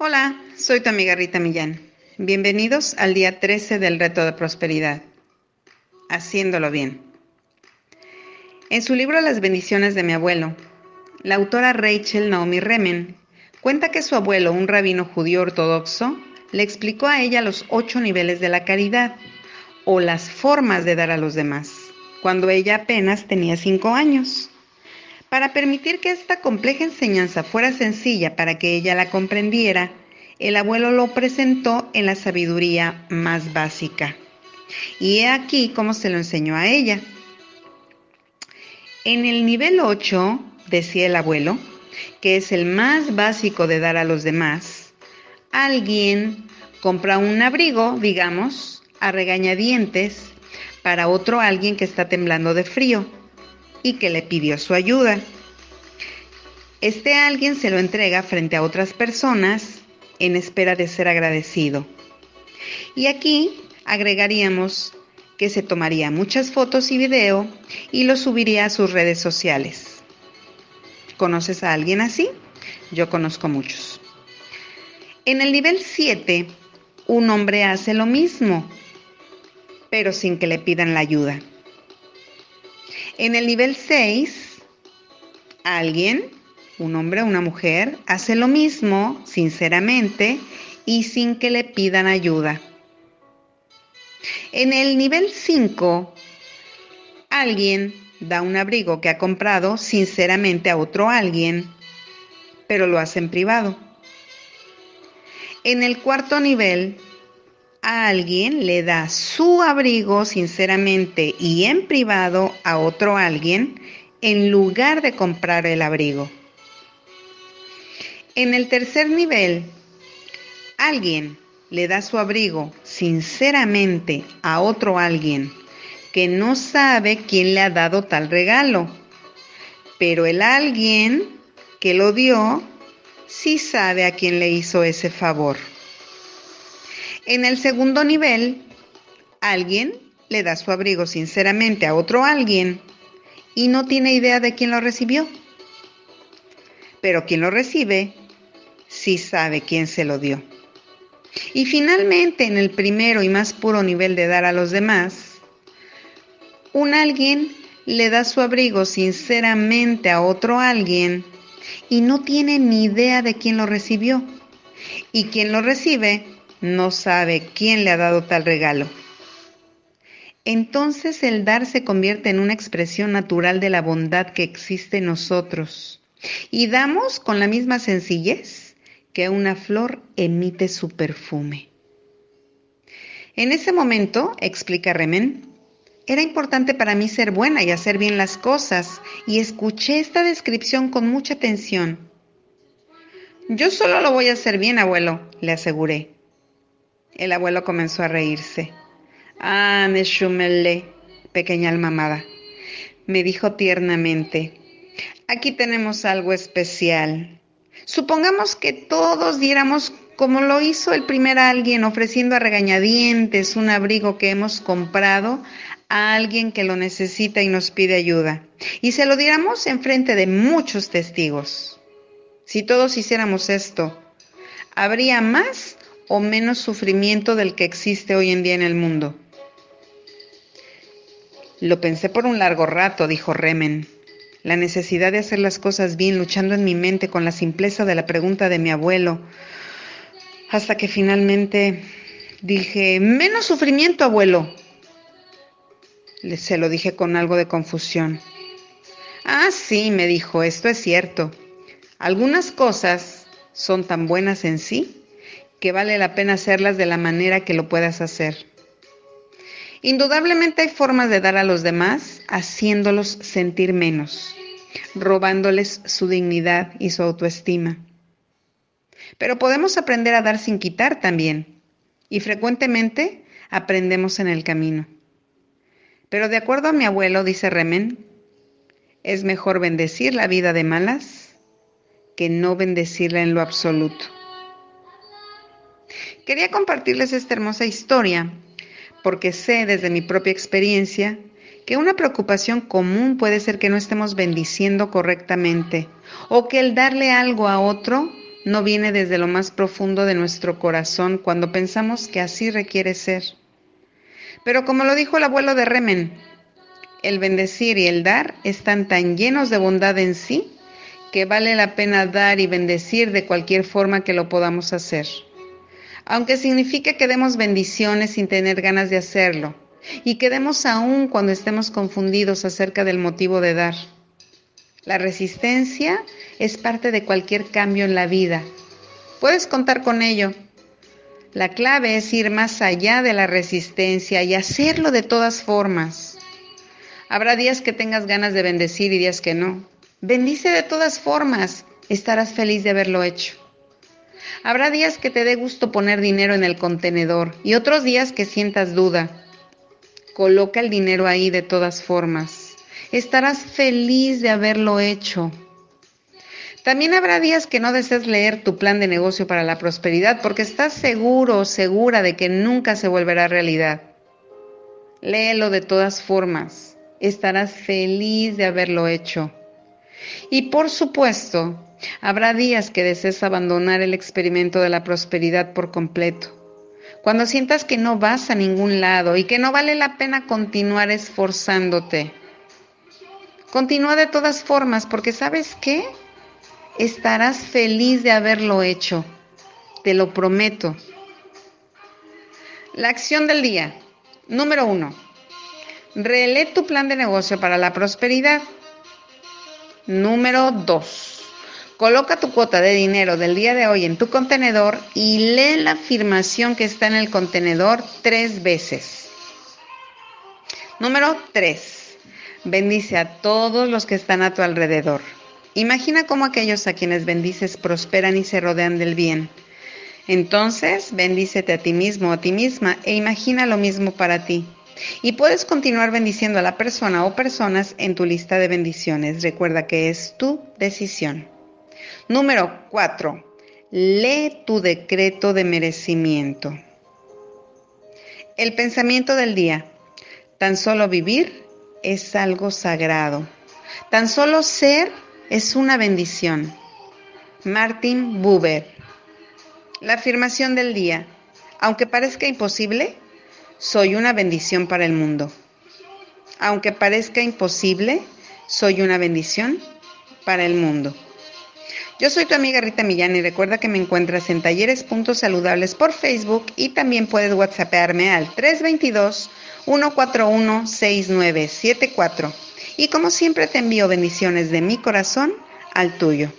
Hola, soy tu amiga Rita Millán. Bienvenidos al día 13 del reto de prosperidad. Haciéndolo bien. En su libro Las bendiciones de mi abuelo, la autora Rachel Naomi Remen cuenta que su abuelo, un rabino judío ortodoxo, le explicó a ella los ocho niveles de la caridad o las formas de dar a los demás, cuando ella apenas tenía cinco años. Para permitir que esta compleja enseñanza fuera sencilla para que ella la comprendiera, el abuelo lo presentó en la sabiduría más básica. Y he aquí cómo se lo enseñó a ella. En el nivel 8, decía el abuelo, que es el más básico de dar a los demás, alguien compra un abrigo, digamos, a regañadientes para otro alguien que está temblando de frío y que le pidió su ayuda. Este alguien se lo entrega frente a otras personas en espera de ser agradecido. Y aquí agregaríamos que se tomaría muchas fotos y video y lo subiría a sus redes sociales. ¿Conoces a alguien así? Yo conozco muchos. En el nivel 7, un hombre hace lo mismo, pero sin que le pidan la ayuda. En el nivel 6, alguien, un hombre o una mujer, hace lo mismo sinceramente y sin que le pidan ayuda. En el nivel 5, alguien da un abrigo que ha comprado sinceramente a otro alguien, pero lo hace en privado. En el cuarto nivel, a alguien le da su abrigo sinceramente y en privado a otro alguien en lugar de comprar el abrigo. En el tercer nivel, alguien le da su abrigo sinceramente a otro alguien que no sabe quién le ha dado tal regalo, pero el alguien que lo dio sí sabe a quién le hizo ese favor. En el segundo nivel, alguien le da su abrigo sinceramente a otro alguien y no tiene idea de quién lo recibió. Pero quien lo recibe sí sabe quién se lo dio. Y finalmente, en el primero y más puro nivel de dar a los demás, un alguien le da su abrigo sinceramente a otro alguien y no tiene ni idea de quién lo recibió. Y quien lo recibe no sabe quién le ha dado tal regalo. Entonces el dar se convierte en una expresión natural de la bondad que existe en nosotros. Y damos con la misma sencillez que una flor emite su perfume. En ese momento, explica Remen, era importante para mí ser buena y hacer bien las cosas, y escuché esta descripción con mucha atención. Yo solo lo voy a hacer bien, abuelo, le aseguré. El abuelo comenzó a reírse. Ah, Neshumele, pequeña almamada, me dijo tiernamente. Aquí tenemos algo especial. Supongamos que todos diéramos como lo hizo el primer alguien ofreciendo a regañadientes un abrigo que hemos comprado a alguien que lo necesita y nos pide ayuda. Y se lo diéramos en frente de muchos testigos. Si todos hiciéramos esto, ¿habría más o menos sufrimiento del que existe hoy en día en el mundo? Lo pensé por un largo rato, dijo Remen. La necesidad de hacer las cosas bien, luchando en mi mente con la simpleza de la pregunta de mi abuelo, hasta que finalmente dije, menos sufrimiento, abuelo. Se lo dije con algo de confusión. Ah, sí, me dijo, esto es cierto. Algunas cosas son tan buenas en sí que vale la pena hacerlas de la manera que lo puedas hacer. Indudablemente hay formas de dar a los demás haciéndolos sentir menos, robándoles su dignidad y su autoestima. Pero podemos aprender a dar sin quitar también, y frecuentemente aprendemos en el camino. Pero de acuerdo a mi abuelo, dice Remen, es mejor bendecir la vida de malas que no bendecirla en lo absoluto. Quería compartirles esta hermosa historia porque sé desde mi propia experiencia que una preocupación común puede ser que no estemos bendiciendo correctamente o que el darle algo a otro no viene desde lo más profundo de nuestro corazón cuando pensamos que así requiere ser. Pero como lo dijo el abuelo de Remen, el bendecir y el dar están tan llenos de bondad en sí que vale la pena dar y bendecir de cualquier forma que lo podamos hacer. Aunque signifique que demos bendiciones sin tener ganas de hacerlo y que demos aún cuando estemos confundidos acerca del motivo de dar. La resistencia es parte de cualquier cambio en la vida. Puedes contar con ello. La clave es ir más allá de la resistencia y hacerlo de todas formas. Habrá días que tengas ganas de bendecir y días que no. Bendice de todas formas. Estarás feliz de haberlo hecho. Habrá días que te dé gusto poner dinero en el contenedor y otros días que sientas duda. Coloca el dinero ahí de todas formas estarás feliz de haberlo hecho. También habrá días que no desees leer tu plan de negocio para la prosperidad porque estás seguro o segura de que nunca se volverá realidad. Léelo de todas formas. Estarás feliz de haberlo hecho. Y por supuesto, habrá días que desees abandonar el experimento de la prosperidad por completo. Cuando sientas que no vas a ningún lado y que no vale la pena continuar esforzándote. Continúa de todas formas porque sabes qué? Estarás feliz de haberlo hecho. Te lo prometo. La acción del día. Número uno. Relee tu plan de negocio para la prosperidad. Número dos. Coloca tu cuota de dinero del día de hoy en tu contenedor y lee la afirmación que está en el contenedor tres veces. Número tres. Bendice a todos los que están a tu alrededor. Imagina cómo aquellos a quienes bendices prosperan y se rodean del bien. Entonces, bendícete a ti mismo, a ti misma, e imagina lo mismo para ti. Y puedes continuar bendiciendo a la persona o personas en tu lista de bendiciones. Recuerda que es tu decisión. Número 4. Lee tu decreto de merecimiento. El pensamiento del día. Tan solo vivir es algo sagrado. Tan solo ser es una bendición. Martin Buber. La afirmación del día. Aunque parezca imposible, soy una bendición para el mundo. Aunque parezca imposible, soy una bendición para el mundo. Yo soy tu amiga Rita Millán y recuerda que me encuentras en Talleres Puntos Saludables por Facebook y también puedes whatsappearme al 322 141-6974. Y como siempre te envío bendiciones de mi corazón al tuyo.